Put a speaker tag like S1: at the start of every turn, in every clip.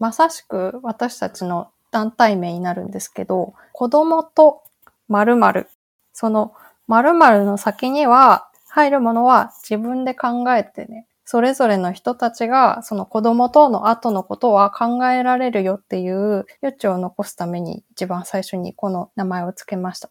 S1: まさしく私たちの団体名になるんですけど、子供と〇〇。その〇〇の先には入るものは自分で考えてね、それぞれの人たちがその子供との後のことは考えられるよっていう余地を残すために一番最初にこの名前を付けました。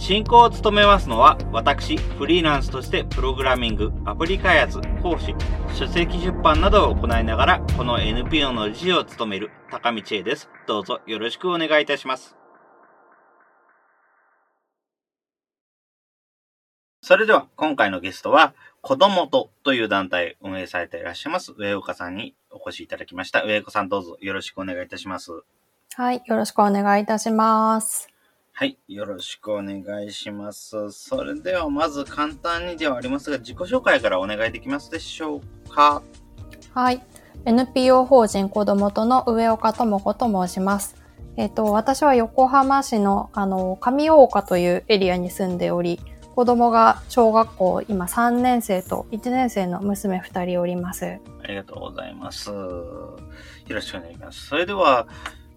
S2: 進行を務めますのは、私、フリーランスとしてプログラミング、アプリ開発、講師、書籍出版などを行いながら、この NPO の理事を務める高道恵です。どうぞよろしくお願いいたします。それでは、今回のゲストは、子供とという団体運営されていらっしゃいます、上岡さんにお越しいただきました。上岡さんどうぞよろしくお願いいたします。
S1: はい、よろしくお願いいたします。
S2: はい。よろしくお願いします。それでは、まず簡単にではありますが、自己紹介からお願いできますでしょうか？
S1: はい。NPO 法人子どもとの上岡智子と申します。えっ、ー、と、私は横浜市の、あの、上大岡というエリアに住んでおり、子供が小学校、今3年生と1年生の娘2人おります。
S2: ありがとうございます。よろしくお願いします。それでは、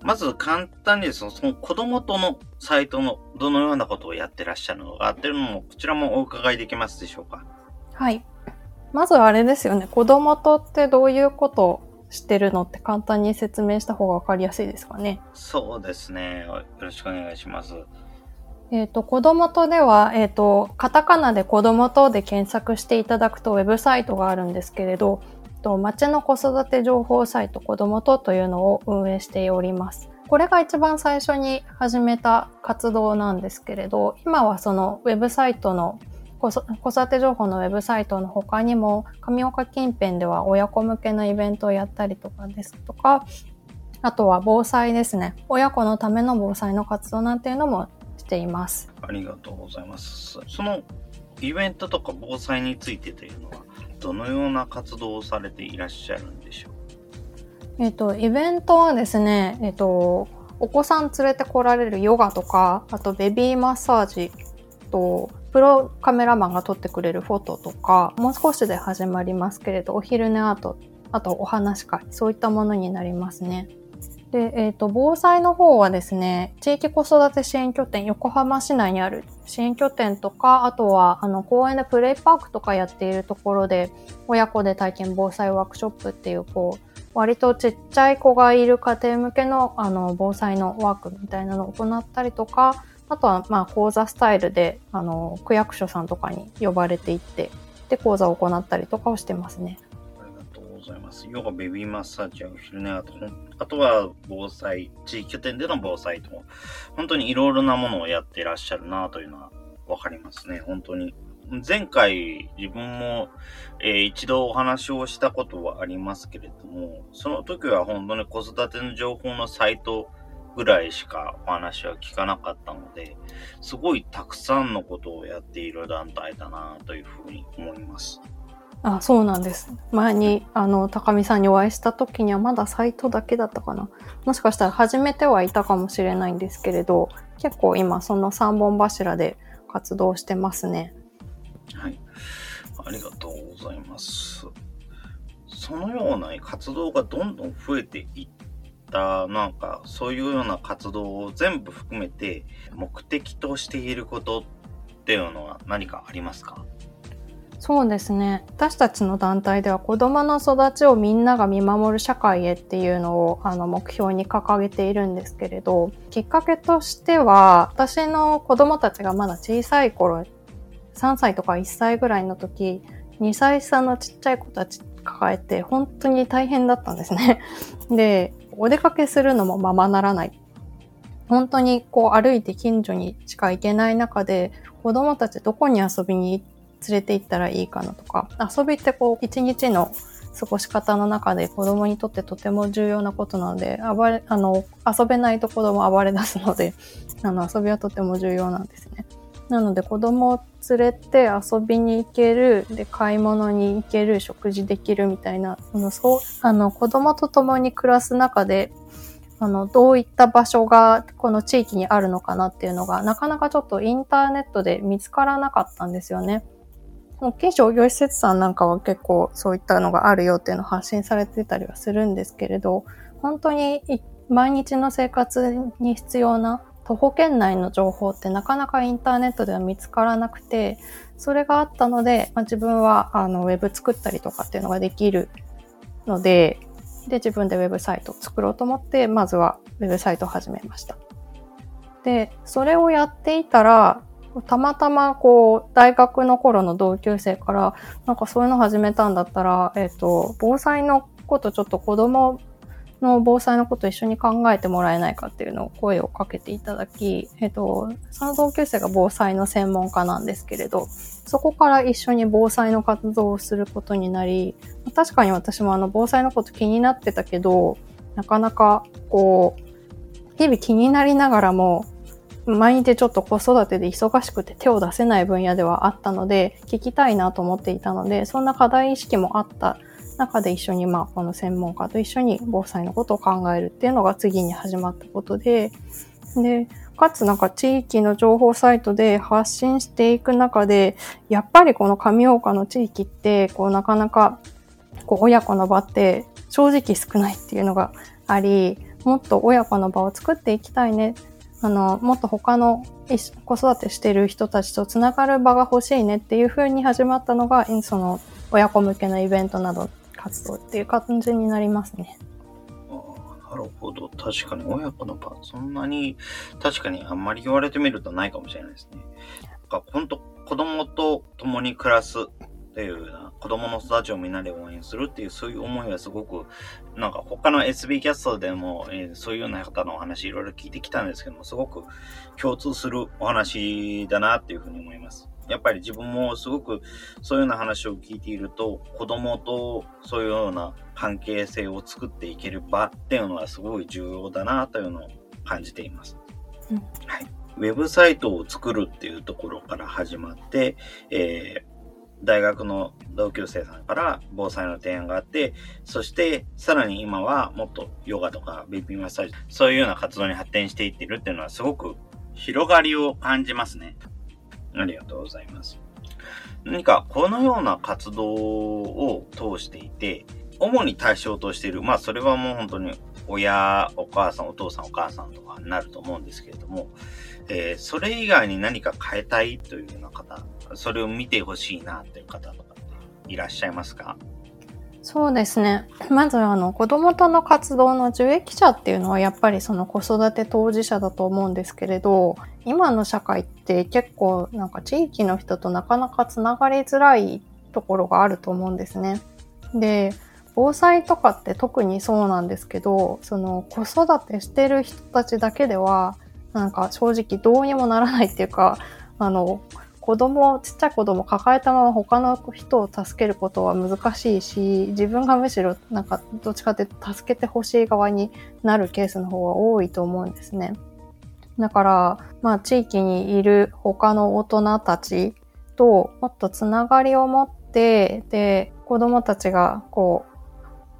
S2: まず簡単にそのその子供とのサイトのどのようなことをやってらっしゃるのかっていうのも、こちらもお伺いできますでしょうか？
S1: はい。まずあれですよね。子供とってどういうことをしてるのって簡単に説明した方がわかりやすいですかね。
S2: そうですね。よろしくお願いします。
S1: えっ、ー、と、子供とでは、えっ、ー、と、カタカナで子供とで検索していただくとウェブサイトがあるんですけれど、と、町の子育て情報サイト子どもとというのを運営しております。これが一番最初に始めた活動なんですけれど、今はそのウェブサイトの子育て情報のウェブサイトの他にも、上岡近辺では親子向けのイベントをやったりとかですとか、あとは防災ですね。親子のための防災の活動なんていうのもしています。
S2: ありがとうございます。そのイベントとか防災についてというのは、どのような活動をされていらっしゃるんでしょう？
S1: えっ、と、イベントはですね、えっ、と、お子さん連れてこられるヨガとか、あとベビーマッサージと、プロカメラマンが撮ってくれるフォトとか、もう少しで始まりますけれど、お昼寝アート、あとお話会、そういったものになりますね。で、えっ、ー、と、防災の方はですね、地域子育て支援拠点、横浜市内にある支援拠点とか、あとは、あの、公園でプレイパークとかやっているところで、親子で体験防災ワークショップっていう、こう、割とちっちゃい子がいる家庭向けの、あの、防災のワークみたいなのを行ったりとか、あとは、まあ、講座スタイルで、あの、区役所さんとかに呼ばれていって、で、講座を行ったりとかをしてますね。
S2: ありがとうございます。ヨガ、ベビーマッサージやお昼寝、あと、あとは防災、地域拠点での防災と、本当にいろいろなものをやってらっしゃるなというのはわかりますね、本当に。前回自分も、えー、一度お話をしたことはありますけれども、その時は本当に子育ての情報のサイトぐらいしかお話は聞かなかったので、すごいたくさんのことをやっている団体だなというふうに思います。
S1: あ、そうなんです。前に、あの、高見さんにお会いした時にはまだサイトだけだったかな。もしかしたら始めてはいたかもしれないんですけれど、結構今その3本柱で活動してますね。
S2: はい。ありがとうございます。そのような活動がどんどん増えていった、なんかそういうような活動を全部含めて目的としていることっていうのは何かありますか？
S1: そうですね。私たちの団体では子供の育ちをみんなが見守る社会へっていうのをあの目標に掲げているんですけれど、きっかけとしては、私の子供たちがまだ小さい頃、3歳とか1歳ぐらいの時、2歳差のちっちゃい子たち抱えて本当に大変だったんですね。で、お出かけするのもままならない。本当にこう歩いて近所にしか行けない中で子供たちどこに遊びに行って連れて行ったらいいかなとか、遊びってこう、一日の過ごし方の中で子供にとってとても重要なことなので、暴れ、あの、遊べないと子供暴れ出すので、あの、遊びはとても重要なんですね。なので子供を連れて遊びに行ける、で、買い物に行ける、食事できるみたいな、あの、そう、あの、子供と共に暮らす中で、あの、どういった場所がこの地域にあるのかなっていうのが、なかなかちょっとインターネットで見つからなかったんですよね。大きい商業施設さんなんかは結構そういったのがあるよっていうのを発信されてたりはするんですけれど、本当に毎日の生活に必要な徒歩圏内の情報ってなかなかインターネットでは見つからなくて、それがあったので、まあ、自分はあのウェブ作ったりとかっていうのができるので、で、自分でウェブサイトを作ろうと思って、まずはウェブサイトを始めました。で、それをやっていたら、たまたまこう、大学の頃の同級生から、なんかそういうの始めたんだったら、えっ、ー、と、防災のことちょっと子供の防災のこと一緒に考えてもらえないかっていうのを声をかけていただき、えっ、ー、と、その同級生が防災の専門家なんですけれど、そこから一緒に防災の活動をすることになり、確かに私もあの防災のこと気になってたけど、なかなかこう、日々気になりながらも、毎日ちょっと子育てで忙しくて手を出せない分野ではあったので、聞きたいなと思っていたので、そんな課題意識もあった中で一緒に、まあ、この専門家と一緒に防災のことを考えるっていうのが次に始まったことで、で、かつなんか地域の情報サイトで発信していく中で、やっぱりこの上岡の地域って、こうなかなか、こう親子の場って正直少ないっていうのがあり、もっと親子の場を作っていきたいねあの、もっと他の子育てしてる人たちとつながる場が欲しいねっていう風に始まったのが、その親子向けのイベントなど活動っていう感じになりますね。
S2: なるほど。確かに親子の場、そんなに、確かにあんまり言われてみるとないかもしれないですね。なんか本当子供と共に暮らすていうような、子供の育ちをみんなで応援するっていう、そういう思いはすごく、なんか他の SB キャストでも、えー、そういうような方のお話いろいろ聞いてきたんですけども、すごく共通するお話だなっていうふうに思います。やっぱり自分もすごくそういうような話を聞いていると、子供とそういうような関係性を作っていける場っていうのはすごい重要だなというのを感じています。うん、はい。ウェブサイトを作るっていうところから始まって、えー大学の同級生さんから防災の提案があって、そしてさらに今はもっとヨガとかベビーマッサージ、そういうような活動に発展していってるっていうのはすごく広がりを感じますね。ありがとうございます。何かこのような活動を通していて、主に対象としている、まあそれはもう本当に親、お母さん、お父さん、お母さんとかになると思うんですけれども、えー、それ以外に何か変えたいというような方、それを見てほしいなという方とかいらっしゃいますか？
S1: そうですね。まずあの子供との活動の受益者っていうのはやっぱりその子育て当事者だと思うんですけれど、今の社会って結構なんか地域の人となかなかつながりづらいところがあると思うんですね。で、防災とかって特にそうなんですけど、その子育てしてる人たちだけではなんか正直どうにもならないっていうか、あの、子供、ちっちゃい子供抱えたまま他の人を助けることは難しいし、自分がむしろなんかどっちかって助けてほしい側になるケースの方が多いと思うんですね。だから、まあ地域にいる他の大人たちともっとつながりを持って、で、子供たちがこう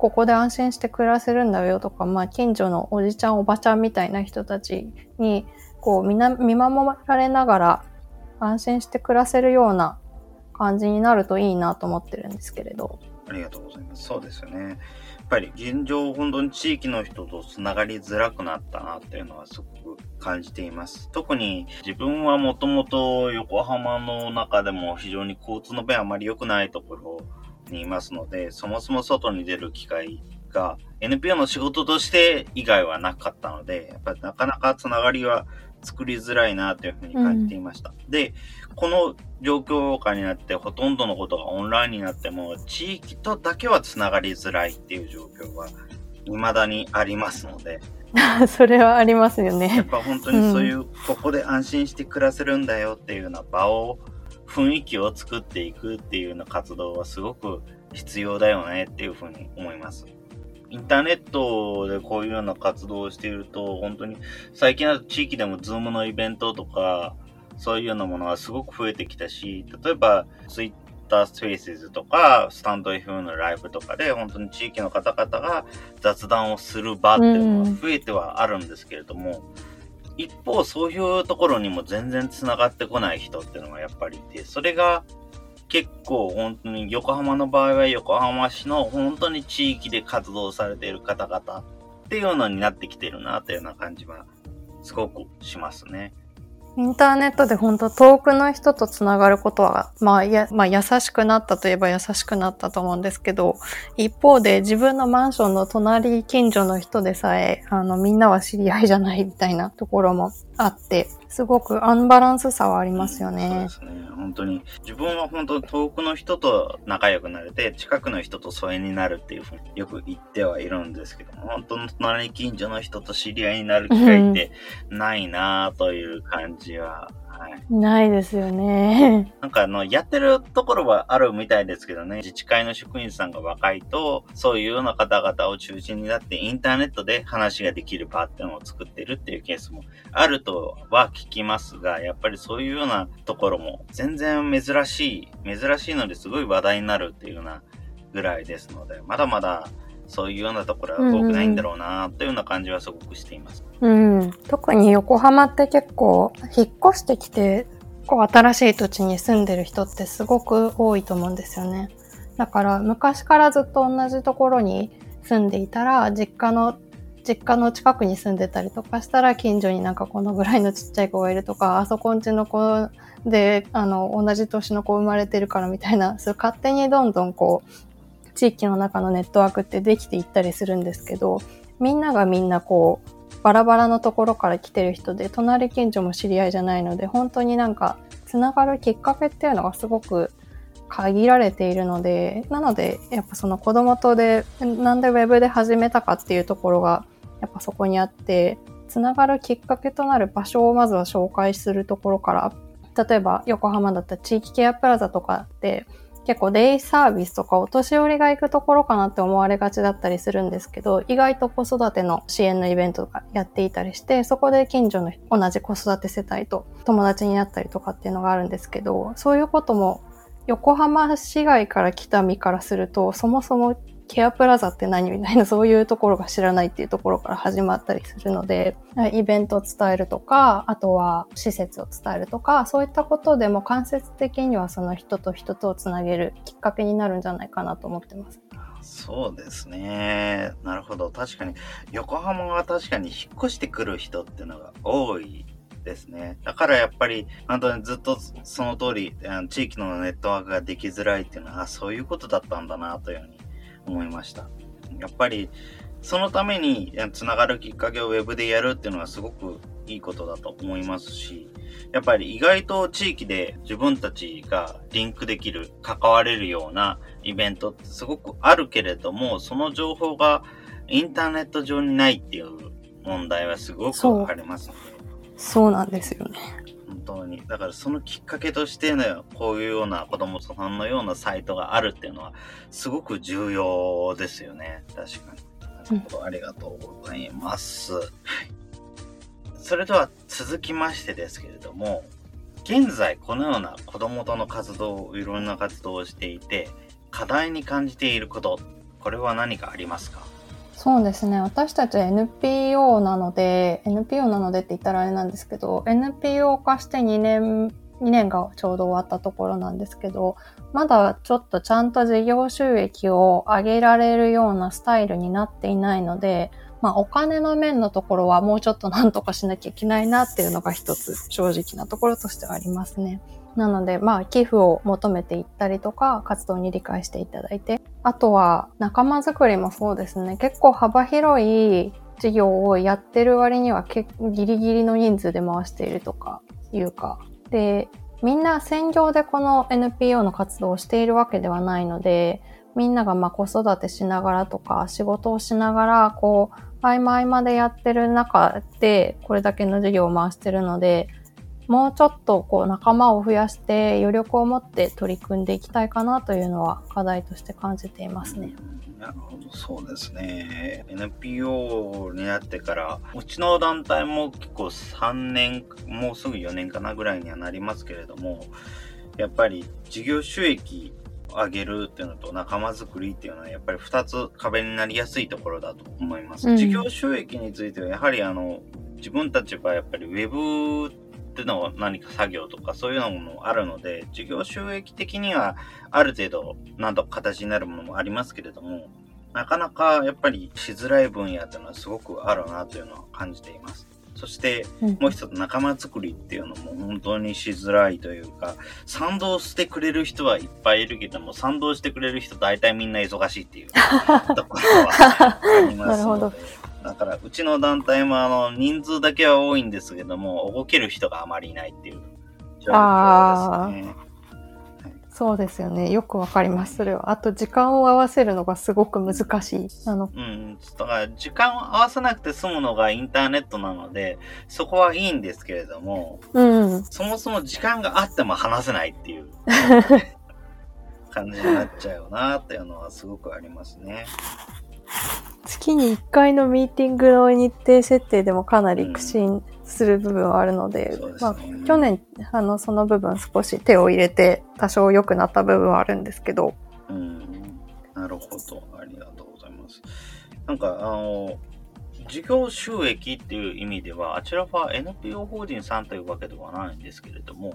S1: ここで安心して暮らせるんだよとか、まあ、近所のおじちゃんおばちゃんみたいな人たちに、こう、みな、見守られながら安心して暮らせるような感じになるといいなと思ってるんですけれど。
S2: ありがとうございます。そうですよね。やっぱり現状、本当に地域の人とつながりづらくなったなっていうのはすごく感じています。特に自分はもともと横浜の中でも非常に交通の便あまり良くないところにいますので、そもそも外に出る機会が NPO の仕事として以外はなかったので、やっぱりなかなかつながりは作りづらいなというふうに感じていました。うん、で、この状況下になってほとんどのことがオンラインになっても、地域とだけはつながりづらいっていう状況は未だにありますので。
S1: それはありますよね。
S2: やっぱ本当にそういう、うん、ここで安心して暮らせるんだよっていうような場を雰囲気を作っていくっていうような活動はすごく必要だよねっていうふうに思います。インターネットでこういうような活動をしていると、本当に最近は地域でもズームのイベントとか、そういうようなものがすごく増えてきたし、例えばツイッタースペースとか、スタンド FM のライブとかで、本当に地域の方々が雑談をする場っていうのが増えてはあるんですけれども、うん、一方そういうところにも全然繋がってこない人っていうのがやっぱりいて、それが結構本当に横浜の場合は横浜市の本当に地域で活動されている方々っていうのになってきてるなというような感じはすごくしますね。
S1: インターネットで本当遠くの人とつながることは、まあ、や、まあ、優しくなったといえば優しくなったと思うんですけど、一方で自分のマンションの隣近所の人でさえ、あの、みんなは知り合いじゃないみたいなところもあって、すごくアンバランスさはありますよね。
S2: そうですね。本当に。自分は本当遠くの人と仲良くなれて、近くの人と疎遠になるっていうふうによく言ってはいるんですけども、本当の隣近所の人と知り合いになる機会ってないなという感じははい。
S1: ないですよね。
S2: なんかあの、やってるところはあるみたいですけどね、自治会の職員さんが若いと、そういうような方々を中心になってインターネットで話ができる場っていうのを作ってるっていうケースもあるとは聞きますが、やっぱりそういうようなところも全然珍しい、珍しいのですごい話題になるっていうようなぐらいですので、まだまだそういうようなところは多くないんだろうなというような感じはすごくしています。
S1: うん、特に横浜って結構引っ越してきてこう新しい土地に住んでる人ってすごく多いと思うんですよね。だから昔からずっと同じところに住んでいたら実家の実家の近くに住んでたりとかしたら近所になんかこのぐらいのちっちゃい子がいるとかあそこんちの子であの同じ年の子生まれてるからみたいなそう勝手にどんどんこう地域の中のネットワークってできていったりするんですけど、みんながみんなこう、バラバラのところから来てる人で、隣近所も知り合いじゃないので、本当になんか、つながるきっかけっていうのがすごく限られているので、なので、やっぱその子供とで、なんでウェブで始めたかっていうところが、やっぱそこにあって、つながるきっかけとなる場所をまずは紹介するところから、例えば横浜だったら地域ケアプラザとかって結構デイサービスとかお年寄りが行くところかなって思われがちだったりするんですけど、意外と子育ての支援のイベントとかやっていたりして、そこで近所の同じ子育て世帯と友達になったりとかっていうのがあるんですけど、そういうことも横浜市外から来た身からすると、そもそもケアプラザって何みたいな そういうところが知らないっていうところから始まったりするので、イベントを伝えるとか、あとは施設を伝えるとか、そういったことでも間接的にはその人と人とをつなげるきっかけになるんじゃないかなと思ってます。
S2: そうですね。なるほど。確かに、横浜は確かに引っ越してくる人っていうのが多いですね。だからやっぱり、本当にずっとその通り、地域のネットワークができづらいっていうのは、そういうことだったんだなというふうに思いました。やっぱり、そのためにつながるきっかけを Web でやるっていうのはすごくいいことだと思いますし、やっぱり意外と地域で自分たちがリンクできる、関われるようなイベントってすごくあるけれども、その情報がインターネット上にないっていう問題はすごくありますので。
S1: そうなんですよね。
S2: 本当に。だからそのきっかけとしてね、こういうような子供さんのようなサイトがあるっていうのは、すごく重要ですよね。確かに。ありがとうございます。それでは続きましてですけれども、現在このような子供との活動、いろんな活動をしていて、課題に感じていること、これは何かありますか？
S1: そうですね。私たち NPO なので、NPO なのでって言ったらあれなんですけど、NPO 化して2年、2年がちょうど終わったところなんですけど、まだちょっとちゃんと事業収益を上げられるようなスタイルになっていないので、まあお金の面のところはもうちょっとなんとかしなきゃいけないなっていうのが一つ正直なところとしてはありますね。なので、まあ、寄付を求めていったりとか、活動に理解していただいて、あとは、仲間づくりもそうですね。結構幅広い事業をやってる割には、ギリギリの人数で回しているとか、いうか。で、みんな専業でこの NPO の活動をしているわけではないので、みんながまあ子育てしながらとか、仕事をしながら、こう、合間合間でやってる中で、これだけの授業を回してるので、もうちょっとこう仲間を増やして余力を持って取り組んでいきたいかなというのは課題として感じていますね。
S2: なるほど、そうですね。NPO になってから、うちの団体も結構3年、もうすぐ4年かなぐらいにはなりますけれども、やっぱり事業収益上げるっていうのと仲間づくりっていうのはやっぱり2つ壁になりやすいところだと思います。うん、事業収益についてはやはりあの自分たちはやっぱりウェブっての何か作業とかそういうのもあるので、事業収益的にはある程度何とか形になるものもありますけれども、なかなかやっぱりしづらい分野っていうのはすごくあるなというのは感じています。そしてもう一つ仲間作りっていうのも本当にしづらいというか、賛同してくれる人はいっぱいいるけども、賛同してくれる人大体みんな忙しいっていうところはありますので。だから、うちの団体もあの、人数だけは多いんですけども、動ける人があまりいないっていう状況ですね。
S1: そうですよね。よくわかります。それは。あと、時間を合わせるのがすごく難しい。あの、
S2: うん。だから、時間を合わせなくて済むのがインターネットなので、そこはいいんですけれども、
S1: うん。
S2: そもそも時間があっても話せないっていう 感じになっちゃうよなっていうのはすごくありますね。
S1: 月に1回のミーティングの日程設定でもかなり苦心する部分はあるので、うん、まあ、去年、あの、その部分少し手を入れて多少良くなった部分はあるんですけど。
S2: うん。なるほど。ありがとうございます。なんか、あの、事業収益っていう意味では、あちらは NPO 法人さんというわけではないんですけれども、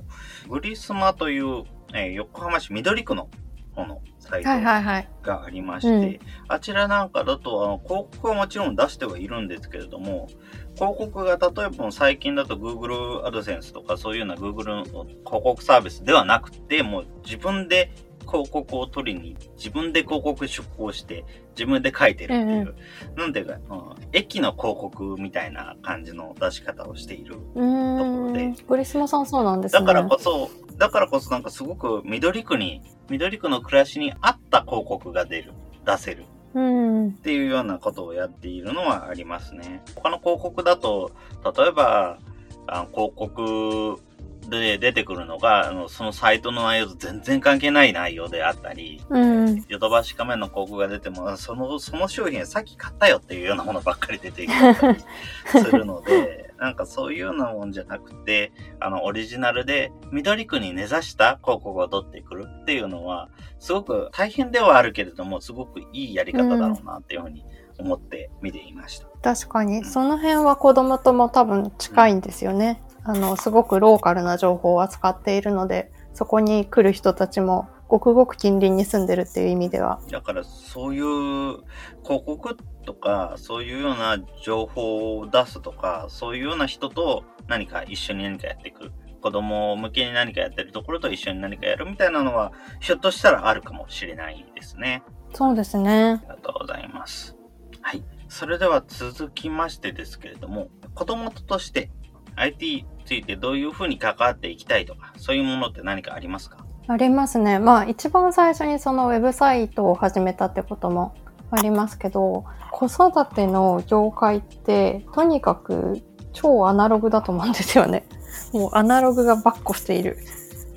S2: グリスマという、えー、横浜市緑区の方のサイトがありまして、はいはいはいうん、あちらなんかだとあの広告はもちろん出してはいるんですけれども、広告が例えば最近だと Google AdSense とかそういうような Google の広告サービスではなくて、もう自分で広告を取りに、自分で広告出稿して、自分で書いてるっていう、うんうん、なんていうか、うん、駅の広告みたいな感じの出し方をしているところで。
S1: グリスマさんそうなんですね。
S2: だからこそ、だからこそなんかすごく緑区に、緑区の暮らしに合った広告が出る、出せる。っていうようなことをやっているのはありますね。他の広告だと、例えば、あの広告で出てくるのが、あのそのサイトの内容と全然関係ない内容であったり、ヨドバシ仮面の広告が出ても、その、その商品さっき買ったよっていうようなものばっかり出てきたり するので、なんかそういうようなもんじゃなくて、あの、オリジナルで緑区に根ざした広告を取ってくるっていうのは、すごく大変ではあるけれども、すごくいいやり方だろうなっていうふうに思って見ていました。
S1: 確かに、その辺は子供とも多分近いんですよね。あの、すごくローカルな情報を扱っているので、そこに来る人たちもごくごく近隣に住んでるっていう意味では。
S2: だからそういう広告とか、そういうような情報を出すとか、そういうような人と何か一緒に何かやっていく。子供向けに何かやってるところと一緒に何かやるみたいなのは、ひょっとしたらあるかもしれないですね。
S1: そうですね。
S2: ありがとうございます。はい。それでは続きましてですけれども、子供として IT ついてどういうふうに関わっていきたいとか、そういうものって何かありますか？
S1: ありますね。まあ一番最初にそのウェブサイトを始めたってこともありますけど、子育ての業界ってとにかく超アナログだと思うんですよね。もうアナログがバッコしている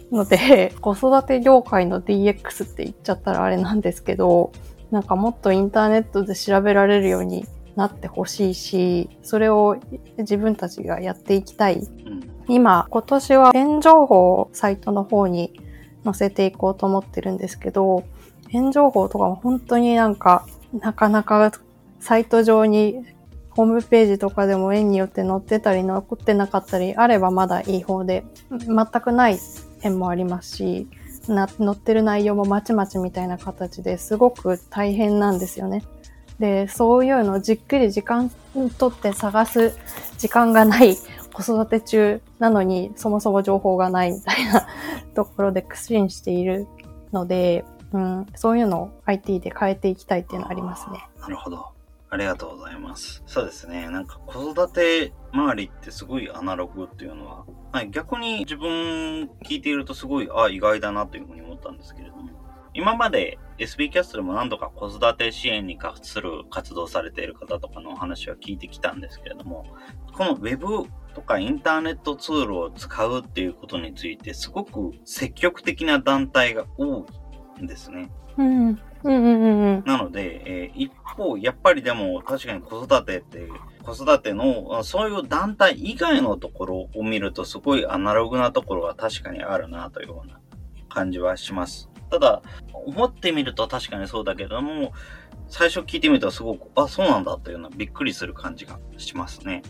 S1: ので、子育て業界の DX って言っちゃったらあれなんですけど、なんかもっとインターネットで調べられるようになってほしいし、それを自分たちがやっていきたい。うん、今、今年は変情報をサイトの方に載せていこうと思ってるんですけど、変情報とかも本当になんか、なかなかサイト上にホームページとかでも縁によって載ってたり載ってなかったりあればまだいい方で、全くない点もありますし、な載ってる内容もまちまちみたいな形ですごく大変なんですよね。で、そういうのをじっくり時間とって探す時間がない 子育て中なのにそもそも情報がないみたいな ところで苦心しているので、うん、そういうのを IT で変えていきたいっていうのありますね。
S2: なるほど。ありがとうございます。そうですね。なんか子育て周りってすごいアナログっていうのは、はい、逆に自分聞いているとすごい、あ、意外だなというふうに思ったんですけれども、今まで SB キャストでも何度か子育て支援に関する活動されている方とかのお話は聞いてきたんですけれども、この Web とかインターネットツールを使うっていうことについてすごく積極的な団体が多いんですね。
S1: うん。うんうんうんうん。
S2: なので、えー一方、やっぱりでも確かに子育てって、子育てのあそういう団体以外のところを見るとすごいアナログなところが確かにあるなというような感じはします。ただ、思ってみると確かにそうだけども、最初聞いてみるとすごく、あ、そうなんだというようなびっくりする感じがしますね。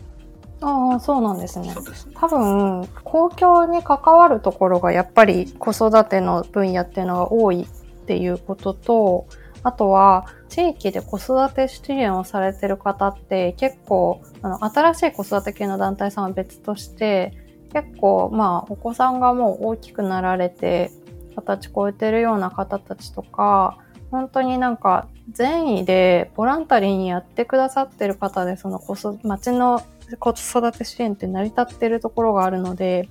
S1: ああ、そうなんですね
S2: すね。
S1: 多分、公共に関わるところがやっぱり子育ての分野っていうのが多いっていうことと、あとは地域で子育て支援をされてる方って結構、あの、新しい子育て系の団体さんは別として、結構、まあ、お子さんがもう大きくなられて、二十歳超えてるような方たちとか、本当になんか善意でボランタリーにやってくださってる方で、その子育町の子育て支援って成り立ってるところがあるので、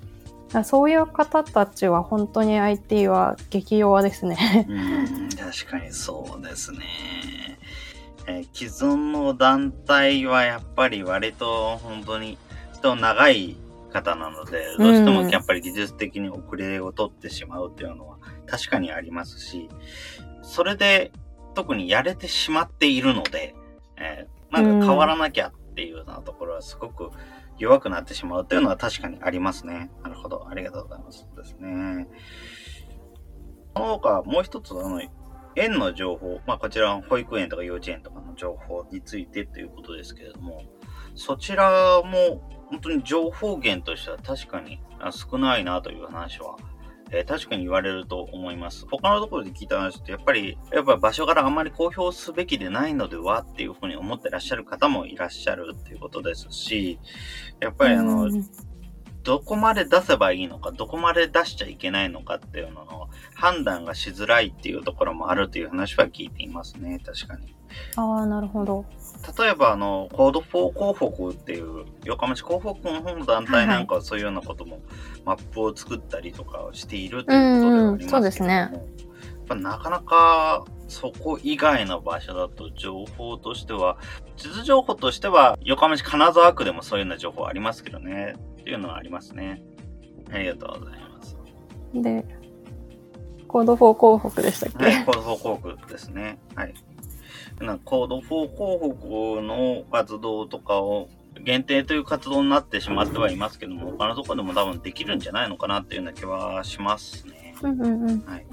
S1: そういう方たちは本当に IT は激弱ですね。
S2: 確かにそうですね。えー既存の団体はやっぱり割と本当に人長い方なので、どうしてもやっぱり技術的に遅れを取ってしまうっていうのは確かにありますし、それで特にやれてしまっているので、えーなんか変わらなきゃっていうようなところはすごく弱くなってしまうっていうのは確かにありますね。なるほど。ありがとうございます。ですね。その他、もう一つ、あの、園の情報、まあ、こちら、保育園とか幼稚園とかの情報についてということですけれども、そちらも、本当に情報源としては確かに少ないなという話は、えー確かに言われると思います。他のところで聞いた話って、やっぱり、やっぱ場所からあまり公表すべきでないのではっていうふうに思ってらっしゃる方もいらっしゃるっていうことですし、やっぱりあの、どこまで出せばいいのか、どこまで出しちゃいけないのかっていうのの判断がしづらいっていうところもあるという話は聞いていますね、確かに。
S1: ああ、なるほど。
S2: 例えば、あの、コード4広告っていう、横浜市広告の方の団体なんかはそういうようなことも、マップを作ったりとかをしているということではありますけれども、
S1: そうですね
S2: やっぱなかなかそこ以外の場所だと情報としては、地図情報としては横浜市金沢区でもそういうような情報ありますけどね、っていうのはありますね。ありがとうございます。
S1: で、コード4広告でしたっけ、
S2: はい、コード4広告ですね。はい。なコード4広告の活動とかを限定という活動になってしまってはいますけども、他のところでも多分できるんじゃないのかなっていうような気はしますね。
S1: うんうんうん。
S2: はい。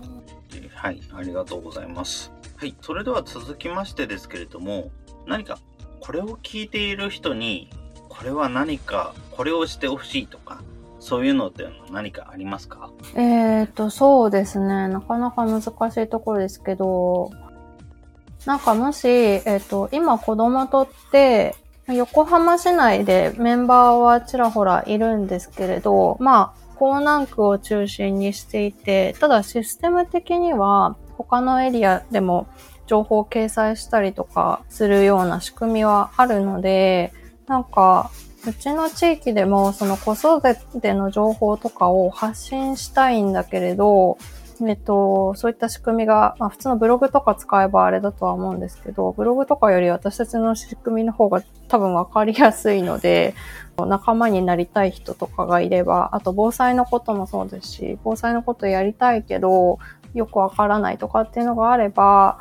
S2: えーはい、ありがとうございます。はい、それでは続きましてですけれども、何かこれを聞いている人に、これは何か、これをしてほしいとか、そういうのっていうの何かありますか？
S1: えーと、そうですね。なかなか難しいところですけど、なんかもし、えっ、と、今子供とって、横浜市内でメンバーはちらほらいるんですけれど、まあ、港南区を中心にしていて、ただシステム的には他のエリアでも情報を掲載したりとかするような仕組みはあるので、なんか、うちの地域でもその子育ての情報とかを発信したいんだけれど、えっと、そういった仕組みが、まあ普通のブログとか使えばあれだとは思うんですけど、ブログとかより私たちの仕組みの方が多分わかりやすいので、仲間になりたい人とかがいれば、あと防災のこともそうですし、防災のことやりたいけど、よくわからないとかっていうのがあれば、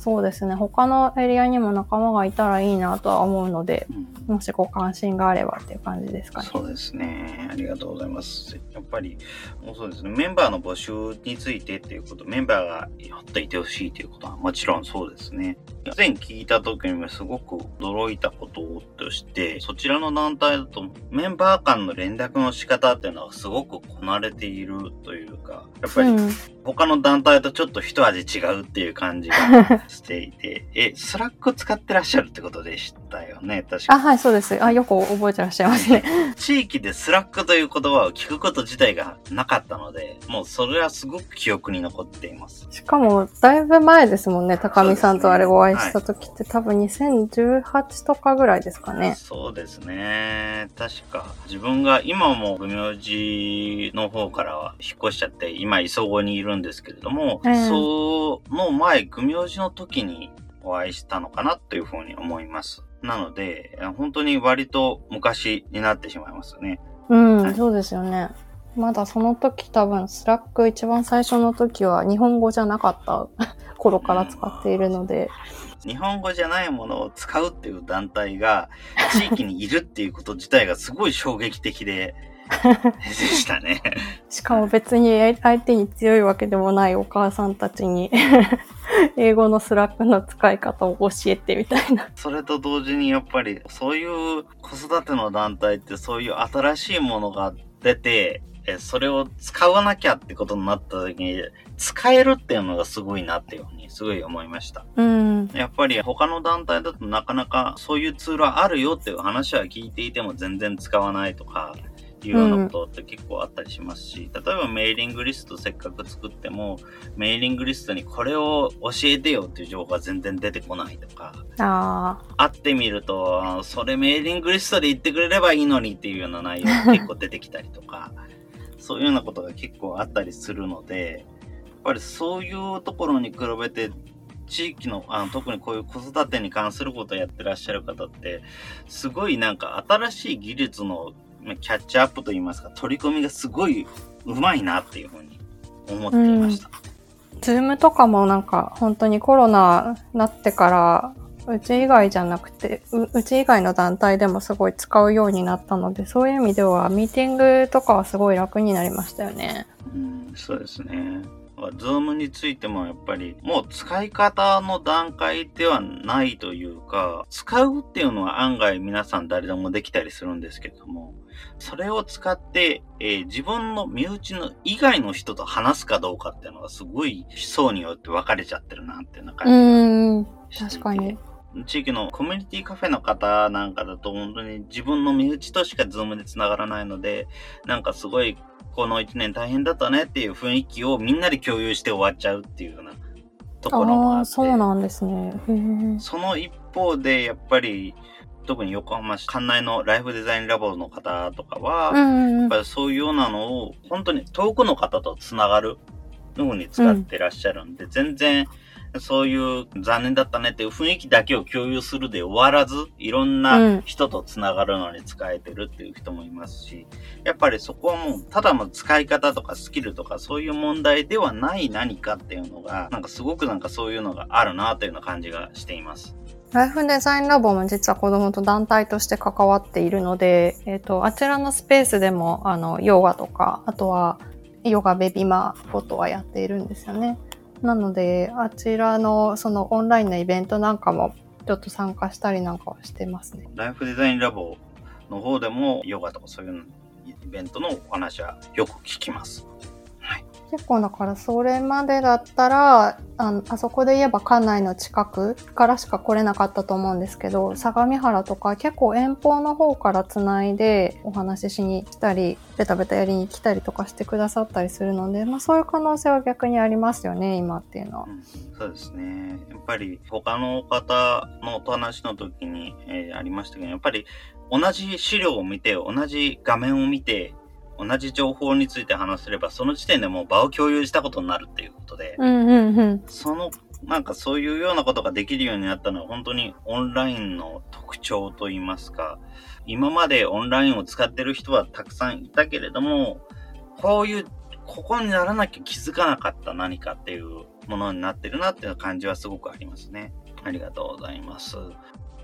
S1: そうですね、他のエリアにも仲間がいたらいいなとは思うので、
S2: うん
S1: もしご関心があればっていう感じですかね。
S2: そうですね。ありがとうございます。やっぱり、もうそうですね。メンバーの募集についてっていうこと、メンバーがやっていてほしいということはもちろんそうですね。以前聞いた時にもすごく驚いたこととして、そちらの団体だとメンバー間の連絡の仕方っていうのはすごくこなれているというか、やっぱり
S1: うん、
S2: 他の団体とちょっと一味違うっていう感じが していて、え、スラック使ってらっしゃるってことでしたよね？確か
S1: あ、はい、そうです。あ、よく覚えてらっしゃいますね。
S2: 地域でスラックという言葉を聞くこと自体がなかったので、もうそれはすごく記憶に残っています。
S1: しかも、だいぶ前ですもんね。高見さんとあれお会いした時って、多分2018とかぐらいですかね。
S2: そうですね。確か、自分が今も弘明寺の方からは引っ越しちゃって、今磯子にいるんですけれども、
S1: ええ
S2: その前、弘明寺の時にお会いしたのかなというふうに思います。なので、本当に割と昔になってしまいますよね。
S1: うん、
S2: はい
S1: そうですよね。まだその時多分、スラック一番最初の時は日本語じゃなかった 頃から使っているので、
S2: 日本語じゃないものを使うっていう団体が地域にいるっていうこと自体がすごい衝撃的で、でしたね。
S1: しかも別に ITに強いわけでもないお母さんたちに 英語のスラックの使い方を教えてみたいな。
S2: それと同時にやっぱりそういう子育ての団体ってそういう新しいものが出て、えそれを使わなきゃってことになった時に使えるっていうのがすごいなっていうふうにすごい思いました。
S1: うん。
S2: やっぱり他の団体だとなかなかそういうツールはあるよっていう話は聞いていても全然使わないとかいうようなことって結構あったりしますし、例えばメーリングリストせっかく作ってもメーリングリストにこれを教えてよっていう情報が全然出てこないとか、
S1: あ
S2: 会ってみると、それメーリングリストで言ってくれればいいのにっていうような内容が 結構出てきたりとか、そういうようなことが結構あったりするので、やっぱりそういうところに比べて、地域のあの、特にこういう子育てに関することをやってらっしゃる方って、すごいなんか新しい技術のまあキャッチアップといいますか、取り込みがすごい上手いなっていうふうに思っていました。
S1: あ。ズームとかもなんか本当にコロナなってから、うち以外じゃなくてう、うち以外の団体でもすごい使うようになったので、そういう意味ではミーティングとかはすごい楽になりましたよね。
S2: うん、そうですね。ズームについてもやっぱりもう使い方の段階ではないというか、使うっていうのは案外皆さん誰でもできたりするんですけれども、それを使って、えー自分の身内の以外の人と話すかどうかっていうのがすごい層によって分かれちゃってるなっていうような
S1: う
S2: 感じ
S1: 確かに。
S2: 地域のコミュニティカフェの方なんかだと本当に自分の身内としかズームで繋がらないので、なんかすごいこの一年大変だったねっていう雰囲気をみんなで共有して終わっちゃうっていうようなところもあって。
S1: そうなんですね。
S2: その一方でやっぱり特に横浜市管内のライフデザインラボの方とかは、や
S1: うんうんうん
S2: っぱりそういうようなのを本当に遠くの方と繋がるように使ってらっしゃるんで、全然そういう残念だったねっていう雰囲気だけを共有するで終わらず、いろん
S1: う
S2: なん人と繋がるのに使えてるっていう人もいますし、やっぱりそこはもうただの使い方とかスキルとかそういう問題ではない何かっていうのが、なんかすごくなんかそういうのがあるなというような感じがしています。
S1: ライフデザインラボも実は子供と団体として関わっているので、えっ、と、あちらのスペースでも、あの、ヨガとか、あとは、ヨガベビマフォトはやっているんですよね。なので、あちらの、そのオンラインのイベントなんかも、ちょっと参加したりなんかはしてますね。
S2: ライフデザインラボの方でもヨガとかそういうイベントのお話はよく聞きます。
S1: 結構だからそれまでだったらあのあそこで言えば館内の近くからしか来れなかったと思うんですけど相模原とか結構遠方の方からつないでお話ししに来たりベタベタやりに来たりとかしてくださったりするので、まあ、そういう可能性は逆にありますよね今っていうのは。
S2: そうですね。やっぱり他の方のお話の時に、えーありましたけど、やっぱり同じ資料を見て、同じ画面を見て、同じ情報について話せれば、その時点でもう場を共有したことになるっていうことで、
S1: うんうんうん。
S2: その、なんかそういうようなことができるようになったのは本当にオンラインの特徴といいますか、今までオンラインを使ってる人はたくさんいたけれども、こういう、ここにならなきゃ気づかなかった何かっていうものになってるなっていう感じはすごくありますね。ありがとうございます。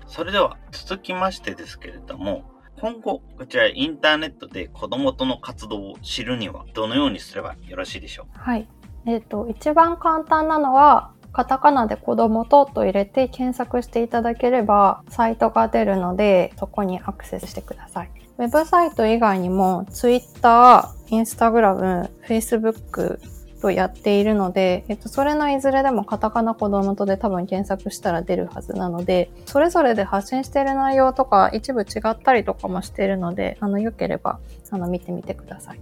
S2: それでは続きましてですけれども、今後、こちらインターネットで子供との活動を知るにはどのようにすればよろしいでしょう？
S1: はい。えっ、と、一番簡単なのは、カタカナで子供とと入れて検索していただければ、サイトが出るので、そこにアクセスしてください。ウェブサイト以外にも、Twitter、Instagram、Facebook とやっているので、えっと、それのいずれでもカタカナ子供とで多分検索したら出るはずなので、それぞれで発信している内容とか一部違ったりとかもしているので、あの、良ければ、あの、見てみてください。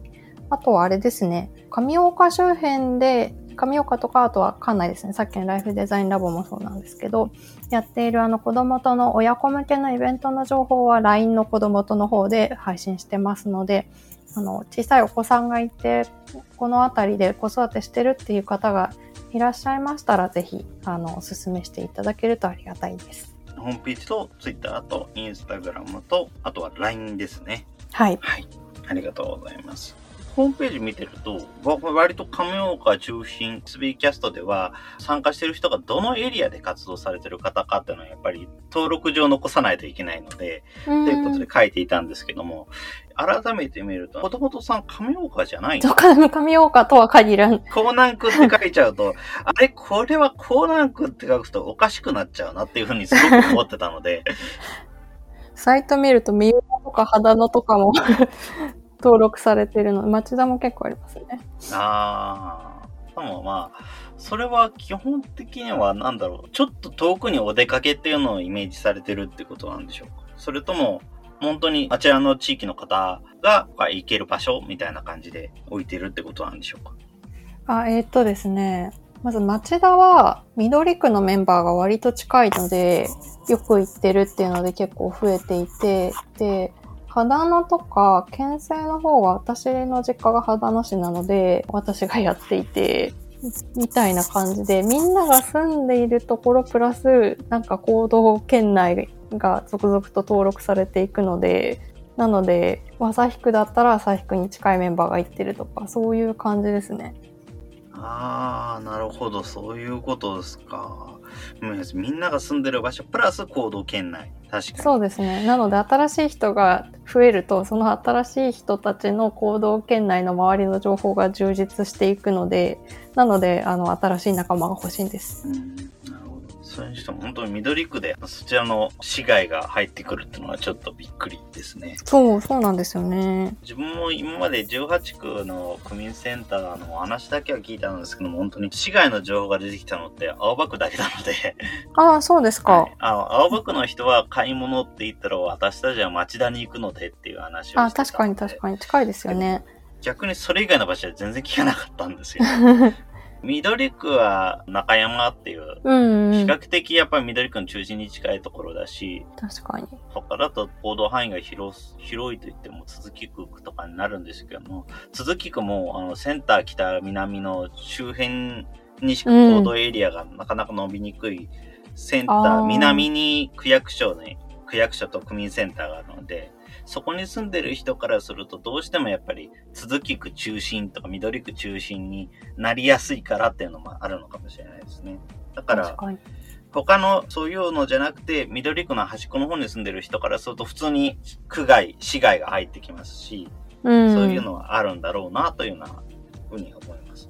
S1: あとはあれですね、上岡周辺で、上岡とか、あとは館内ですね、さっきのライフデザインラボもそうなんですけど、やっているあの子供との親子向けのイベントの情報は LINE の子供との方で配信してますので、あの、小さいお子さんがいて、この辺りで子育てしてるっていう方がいらっしゃいましたら、ぜひ、あの、お勧めしていただけるとありがたいです。
S2: おホームページと Twitter と Instagram と、あとは LINE ですね。
S1: はい。
S2: はい。ありがとうございます。ホームページ見てると、わ割と亀岡中心 SB キャストでは参加してる人がどのエリアで活動されてる方かっていうのはやっぱり登録上残さないといけないので、
S1: と
S2: ということで書いていたんですけども、改めて見ると、もともとさん亀岡じゃないの？
S1: 神岡とは限らん。
S2: コーナンクって書いちゃうと、あれ、これはコーナンクって書くとおかしくなっちゃうなっていうふうにすごく思ってたので、
S1: サイト見ると、三浦とか秦野とかも 登録されてるの。町田も結構ありますね。
S2: ああ、でもまあ、それは基本的には何だろう、ちょっと遠くにお出かけっていうのをイメージされてるってことなんでしょうかそれとも、本当にあちらの地域の方が行ける場所みたいな感じで置いてるってことなんでしょうか？
S1: あ、えーっとですね。まず町田は緑区のメンバーが割と近いので、よく行ってるっていうので結構増えていて、で、秦野とか県政の方は私の実家が秦野市なので、私がやっていて、みたいな感じで、みんなが住んでいるところプラス、なんか行動圏内が続々と登録されていくので、なので、旭区だったら旭区に近いメンバーが行ってるとか、そういう感じですね。
S2: ああ、なるほど、そういうことですか。うんみんなが住んでる場所、プラス行動圏内。確かに。
S1: そうですね。なので、新しい人が増えると、その新しい人たちの行動圏内の周りの情報が充実していくので、なので、あの、新しい仲間が欲しいんです。
S2: うん。それにしても本当に緑区でそちらの市街が入ってくるっていうのはちょっとびっくりですね。
S1: そう、そうなんですよね。
S2: 自分も今まで18区の区民センターの話だけは聞いたんですけども、本当に市街の情報が出てきたのって青葉区だけなので、
S1: ああ、そうですか。
S2: はいあの青葉区の人は買い物って言ったら私たちは町田に行くのでっていう話をしてた
S1: あ確かに確かに近いですよね。
S2: 逆にそれ以外の場所は全然聞かなかったんですよ。緑区は中山っていう、
S1: うん、うん。
S2: 比較的やっぱり緑区の中心に近いところだし、
S1: 確かに。
S2: 他だと行動範囲が広す、広いと言っても続き区とかになるんですけども、続き区もあのセンター北南の周辺にしか行動エリアがなかなか伸びにくい、センター南に区役所ね、区役所と区民センターがあるので、そこに住んでる人からするとどうしてもやっぱり続き区中心とか緑区中心になりやすいからっていうのもあるのかもしれないですね。だから。他のそういうのじゃなくて、緑区の端っこの方に住んでる人からすると普通に区外、市外が入ってきますし、
S1: うん。
S2: そういうのはあるんだろうなというふうに思います。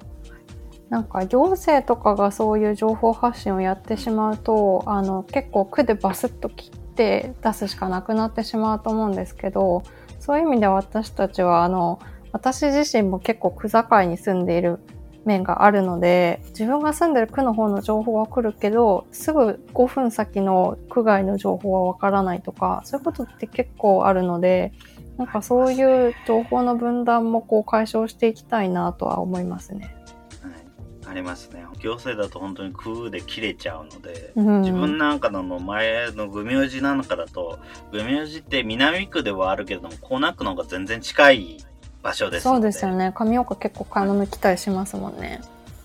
S1: なんか行政とかがそういう情報発信をやってしまうと、あの、結構区でバスッと切ってて出すしかなくなってしまうと思うんですけど、そういう意味で私たちは、あの、私自身も結構区境に住んでいる面があるので、自分が住んでる区の方の情報は来るけど、すぐ5分先の区外の情報はわからないとか、そういうことって結構あるので、なんかそういう情報の分断もこう解消していきたいなとは思いますね。
S2: はい。ありますね。行政だと本当に区で切れちゃうので、
S1: うん
S2: 自分なんかの前のグミオジなんかだと、グミオジって南区ではあるけれども、江南区の方が全然近い場所です
S1: そう
S2: ので。
S1: ですよね。上岡結構買い物来たりしますもんね。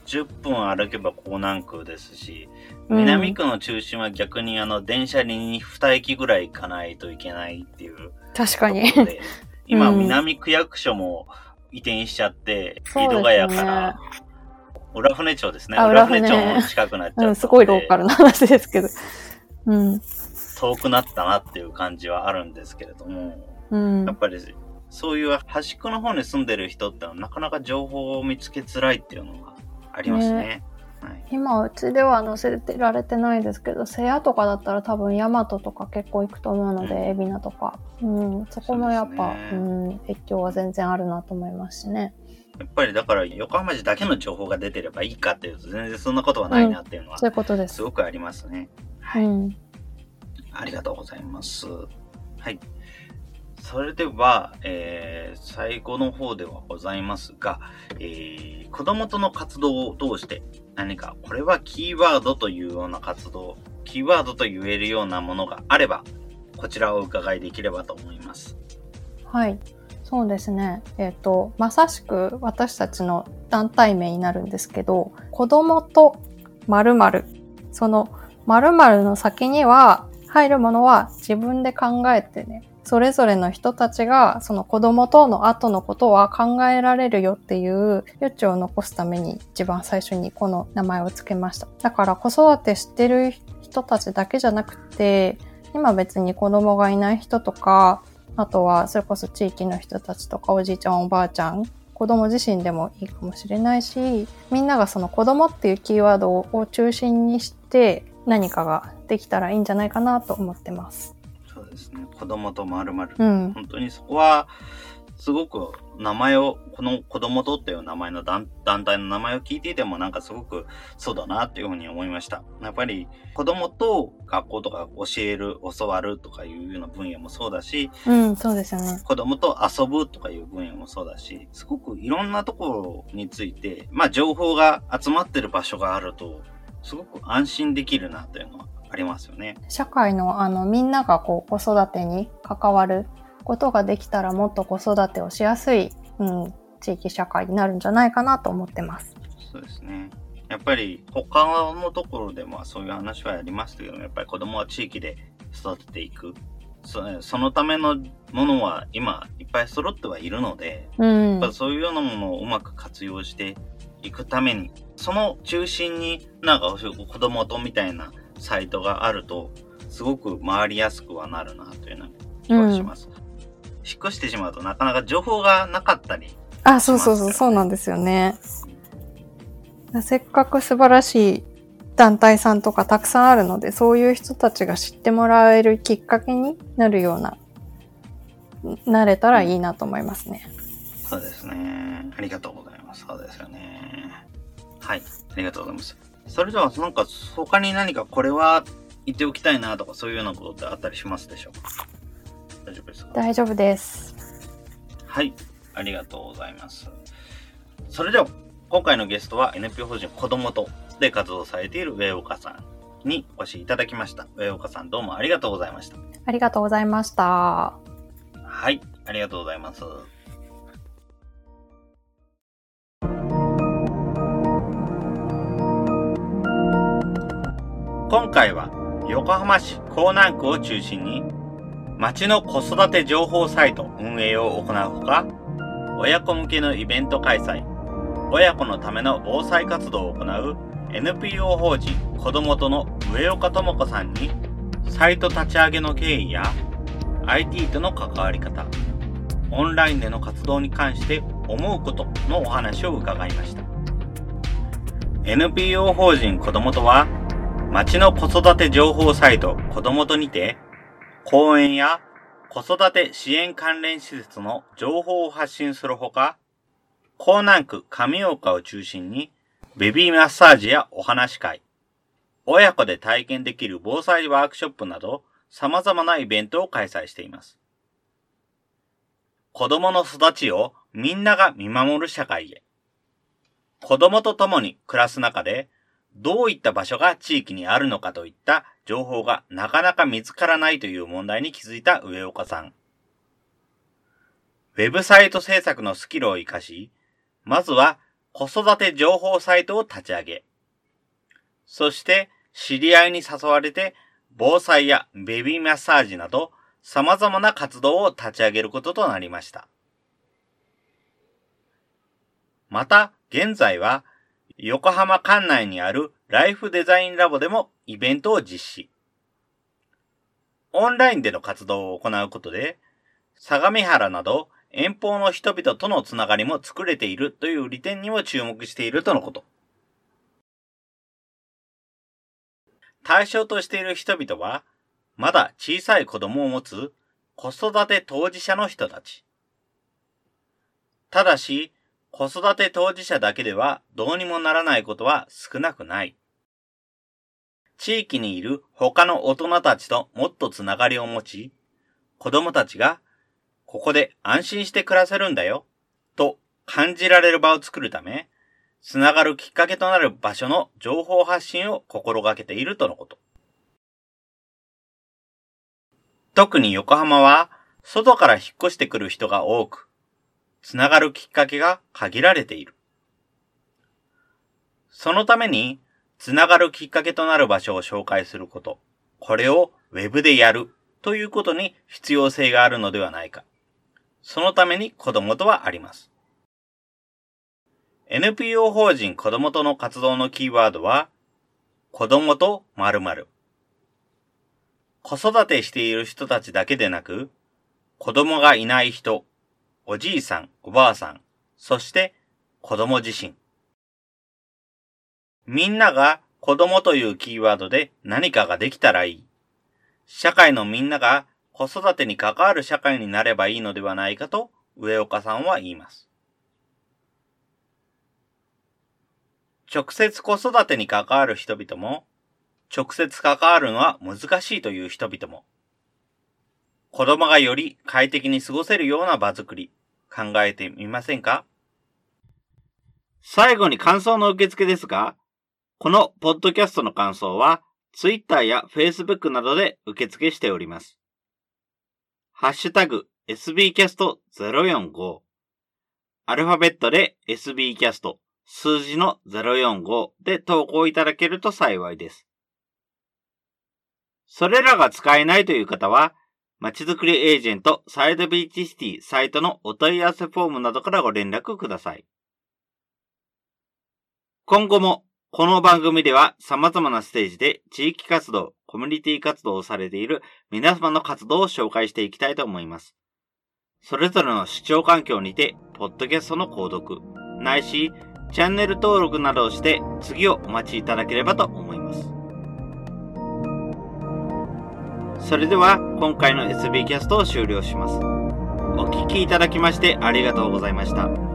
S2: 10分歩けば江南区ですし、
S1: うん
S2: 南区の中心は逆にあの電車に2駅ぐらい行かないといけないっていう
S1: 確かに。
S2: 今
S1: うん
S2: 南区役所も移転しちゃって、
S1: そうですね
S2: 井戸ヶ谷から浦船町ですね。
S1: あ
S2: 浦船町も近くなっちゃっ
S1: うん、すごいローカルな話ですけど。うん。
S2: 遠くなったなっていう感じはあるんですけれども、
S1: うん
S2: やっ。ぱりそういう端っこの方に住んでる人ってのはなかなか情報を見つけづらいっていうのがありますね。はい、
S1: 今、うちでは載せてられてないですけど、瀬谷とかだったら多分、大和とか結構行くと思うの
S2: うん
S1: で、海老名とか。うん。そこもやっぱ、
S2: そうね
S1: うん、影響は全然あるなと思いますしね。
S2: やっぱりだから横浜市だけの情報が出てればいいかっていうと全然そんなことはないなっていうのは
S1: そういうことですす。
S2: ごくありますね。
S1: う
S2: はい。
S1: ん。
S2: ありがとうございます。はい。それでは、えー最後の方ではございますが、えー子供との活動を通して何かこれはキーワードというような活動、キーワードと言えるようなものがあれば、こちらをお伺いできればと思います。
S1: はい。そうですね。えっ、と、まさしく私たちの団体名になるんですけど、子供と〇〇。その〇〇の先には入るものは自分で考えてね、それぞれの人たちがその子供との後のことは考えられるよっていう余地を残すために一番最初にこの名前を付けました。だから子育てしてる人たちだけじゃなくて、今別に子供がいない人とか、あとはそれこそ地域の人たちとかおじいちゃんおばあちゃん、子供自身でもいいかもしれないし、みんながその子供っていうキーワードを中心にして何かができたらいいんじゃないかなと思ってます。
S2: そうですね。子供とまるまる。
S1: 本
S2: 当にそこは、すごく名前を、この子供とっていう名前の団体の名前を聞いていてもなんかすごくそうだなっていうふうに思いました。やっぱり子供と学校とか教える、教わるとかいうような分野もそうだし、
S1: うん、そうですよね。
S2: 子供と遊ぶとかいう分野もそうだし、すごくいろんなところについて、まあ情報が集まってる場所があると、すごく安心できるなというのはありますよね。
S1: 社会のあのみんながこう子育てに関わることができたらもっと子育てをしやすい、うん、地域社会になるんじゃないかなと思ってます。
S2: そうですね。やっぱり他のところでもそういう話はありますけどやっぱり子供は地域で育てていく。そそのためのものは今いっぱい揃ってはいるので、
S1: うん、
S2: やっぱそういうようなものをうまく活用していくために、その中心になんか子供とみたいなサイトがあると、すごく回りやすくはなるなというような気がします。うん引っ越してしまうとなかなか情報がなかったり、ね、
S1: あ、そうそうそう、そうなんですよね。せっかく素晴らしい団体さんとかたくさんあるので、そういう人たちが知ってもらえるきっかけになるような、なれたらいいなと思いますね。
S2: そうですね。ありがとうございます。そうですよね。はい。ありがとうございます。それでは、なんか、他に何かこれは言っておきたいなとか、そういうようなことってあったりしますでしょうか？大丈夫ですか？
S1: 大丈夫です。
S2: はい。ありがとうございます。それでは、今回のゲストは NPO 法人子供とで活動されている上岡さんにお越しいただきました。上岡さんどうもありがとうございました。
S1: ありがとうございました。は
S2: い。ありがとうございます。今回は横浜市港南区を中心に町の子育て情報サイト運営を行うほか、親子向けのイベント開催、親子のための防災活動を行う NPO 法人子供との上岡智子さんに、サイト立ち上げの経緯や IT との関わり方、オンラインでの活動に関して思うことのお話を伺いました。NPO 法人子供とは、町の子育て情報サイト子供とにて、公園や子育て支援関連施設の情報を発信するほか、江南区上岡を中心に、ベビーマッサージやお話会、親子で体験できる防災ワークショップなど、様々なイベントを開催しています。子供の育ちをみんなが見守る社会へ。子供と共に暮らす中で、どういった場所が地域にあるのかといった情報がなかなか見つからないという問題に気づいた上岡さん。ウェブサイト制作のスキルを活かし、まずは子育て情報サイトを立ち上げ、そして知り合いに誘われて防災やベビーマッサージなど様々な活動を立ち上げることとなりました。また、現在は横浜管内にあるライフデザインラボでもイベントを実施。オンラインでの活動を行うことで、相模原など遠方の人々とのつながりも作れているという利点にも注目しているとのこと。対象としている人々は、まだ小さい子供を持つ子育て当事者の人たち。ただし、子育て当事者だけではどうにもならないことは少なくない。地域にいる他の大人たちともっとつながりを持ち、子供たちがここで安心して暮らせるんだよ、と感じられる場を作るため、つながるきっかけとなる場所の情報発信を心がけているとのこと。特に横浜は、外から引っ越してくる人が多く、つながるきっかけが限られている。そのために、つながるきっかけとなる場所を紹介すること。これをウェブでやるということに必要性があるのではないか。そのために子供とはあります。NPO 法人子供との活動のキーワードは、子供と〇〇。子育てしている人たちだけでなく、子供がいない人、おじいさん、おばあさん、そして子供自身。みんなが子供というキーワードで何かができたらいい。社会のみんなが子育てに関わる社会になればいいのではないかと上岡さんは言います。直接子育てに関わる人々も、直接関わるのは難しいという人々も、子供がより快適に過ごせるような場作り、考えてみませんか？最後に感想の受付ですが、このポッドキャストの感想は、Twitter や Facebook などで受付しております。ハッシュタグ sbcast045 アルファベットで sbcast 数字の045で投稿いただけると幸いです。それらが使えないという方は、まちづくりエージェントサイドビーチシティサイトのお問い合わせフォームなどからご連絡ください。今後もこの番組では様々なステージで地域活動、コミュニティ活動をされている皆様の活動を紹介していきたいと思います。それぞれの視聴環境にて、ポッドキャストの購読、ないし、チャンネル登録などをして次をお待ちいただければと思います。それでは今回の SB キャストを終了します。お聴きいただきましてありがとうございました。